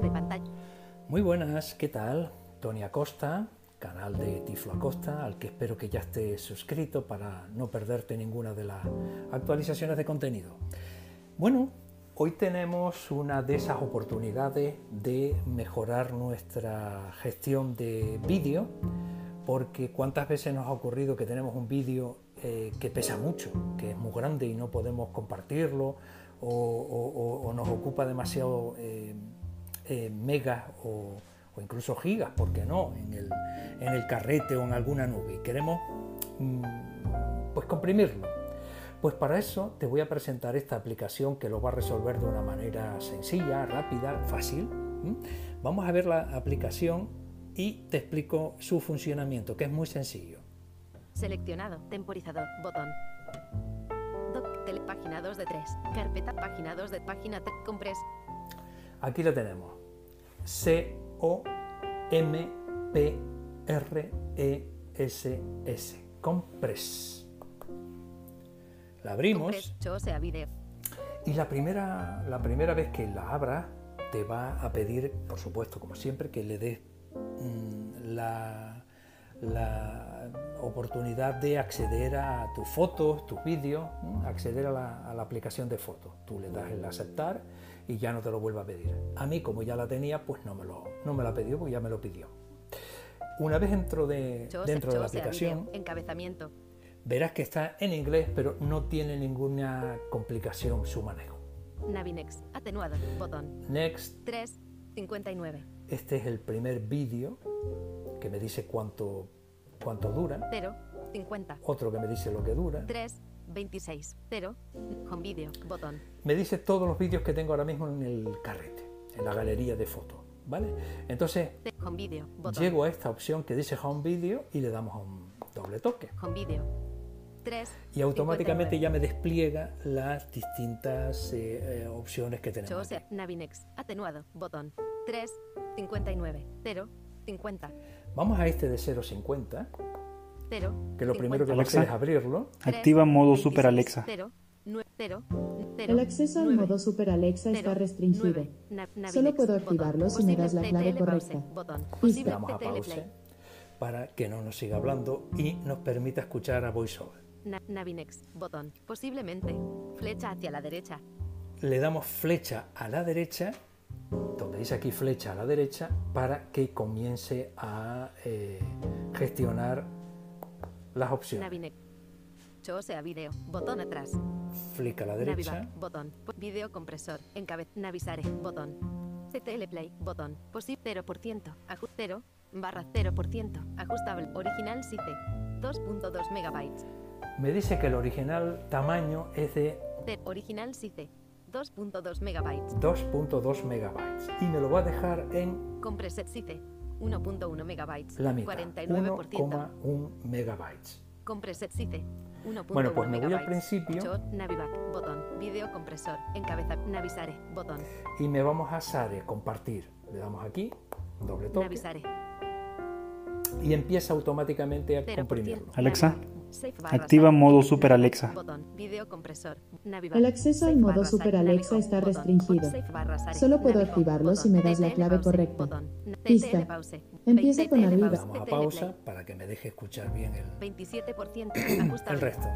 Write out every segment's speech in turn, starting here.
De pantalla. Muy buenas, ¿qué tal? Tony Acosta, canal de Tiflo Acosta, al que espero que ya estés suscrito para no perderte ninguna de las actualizaciones de contenido. Bueno, hoy tenemos una de esas oportunidades de mejorar nuestra gestión de vídeo, porque cuántas veces nos ha ocurrido que tenemos un vídeo eh, que pesa mucho, que es muy grande y no podemos compartirlo, o, nos ocupa demasiado eh, eh, megas o, incluso gigas, ¿por qué no? En el, carrete o en alguna nube. Y queremos mm, pues comprimirlo. Pues para eso te voy a presentar esta aplicación que lo va a resolver de una manera sencilla, rápida, fácil. Vamos a ver la aplicación y te explico su funcionamiento, que es muy sencillo. Seleccionado, temporizador, botón. Doc, tele, página 2 de 3. Carpeta, página 2 de página 3. Compress. Aquí lo tenemos. C O M P R E S S. Compress. La abrimos. Compress. Y la primera, la primera vez que la abra te va a pedir, por supuesto, como siempre, que le des mm, la, la, oportunidad de acceder a tus fotos, tus vídeos, acceder a la, a la, aplicación de fotos. Tú le das el aceptar y ya no te lo vuelve a pedir. A mí, como ya la tenía, pues no me lo, no me la pidió, porque ya me lo pidió. Una vez dentro de, dentro de la aplicación, encabezamiento. verás que está en inglés, pero no tiene ninguna complicación su manejo. Navinex, atenuado, botón. Next. 3.59. Este es el primer vídeo que me dice cuánto, cuánto dura. 0.50. Otro que me dice lo que dura. 3.26. 0. Home video, botón. Me dice todos los vídeos que tengo ahora mismo en el carrete, en la galería de fotos. ¿Vale? Entonces, home video, llego a esta opción que dice Home Video y le damos un doble toque. Home Video. 3, y automáticamente ya me despliega las distintas eh, eh, opciones que tenemos. Navinex, atenuado, botón. 3, 59, 0, 50. Vamos a este de 0.50. 0, que lo primero que Alexa, es abrirlo. Activa modo Super Alexa. 0, 0, 0, el acceso al modo Super Alexa está restringido. Solo puedo activarlo si me das la clave correcta. Le damos a pause para que no nos siga hablando y nos permita escuchar a VoiceOver. Navinex, botón. Posiblemente. Flecha hacia la derecha. Le damos flecha a la derecha, donde dice aquí flecha a la derecha, para que comience a eh, gestionar las opciones. Navinex. Yo sea video. Botón atrás. Flick a la derecha. Botón. Video compresor. Encabez. Navisare. Botón. CTL Play. Botón. Posible 0%. Ajuste 0. Barra 0%. Ajustable. Original SICE. 2.2 megabytes. Me dice que el original tamaño es de... original SICE. 2.2 megabytes. 2.2 megabytes. Y me lo va a dejar en... Compreset SICE. 1.1 megabytes. La mitad. 1,1 megabytes. Compreset SICE. 1.1 bueno, pues me voy al principio. Naviback, botón. Video compresor. Encabeza. Navisare, botón. Y me vamos a Sare, compartir. Le damos aquí, doble toque. Navisare. Y empieza automáticamente a comprimirlo. Alexa, Activa modo Super Alexa. El acceso al modo Super Alexa está restringido. Solo puedo activarlo si me das la clave correcta. Pista. Empieza con arriba. Vamos a pausa para que me deje escuchar bien el, 27% el resto.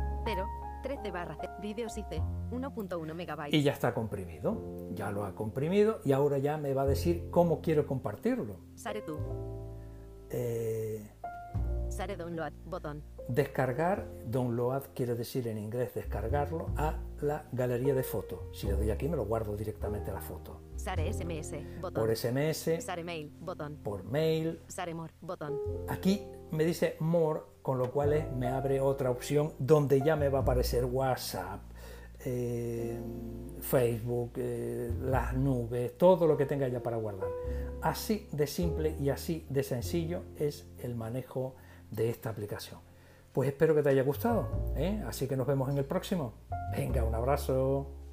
13 barra vídeos IC 1.1 megabytes. Y ya está comprimido. Ya lo ha comprimido y ahora ya me va a decir cómo quiero compartirlo. Sare tú. Eh, Sare download, botón. Descargar, download quiere decir en inglés descargarlo a la galería de fotos. Si le doy aquí me lo guardo directamente a la foto. Sare SMS, botón. Por SMS. Sare mail, botón. Por mail. Sare more, botón. Aquí me dice more, con lo cual me abre otra opción donde ya me va a aparecer WhatsApp, eh, Facebook, eh, las nubes, todo lo que tenga ya para guardar. Así de simple y así de sencillo es el manejo de esta aplicación. Pues espero que te haya gustado, ¿eh? así que nos vemos en el próximo. Venga, un abrazo.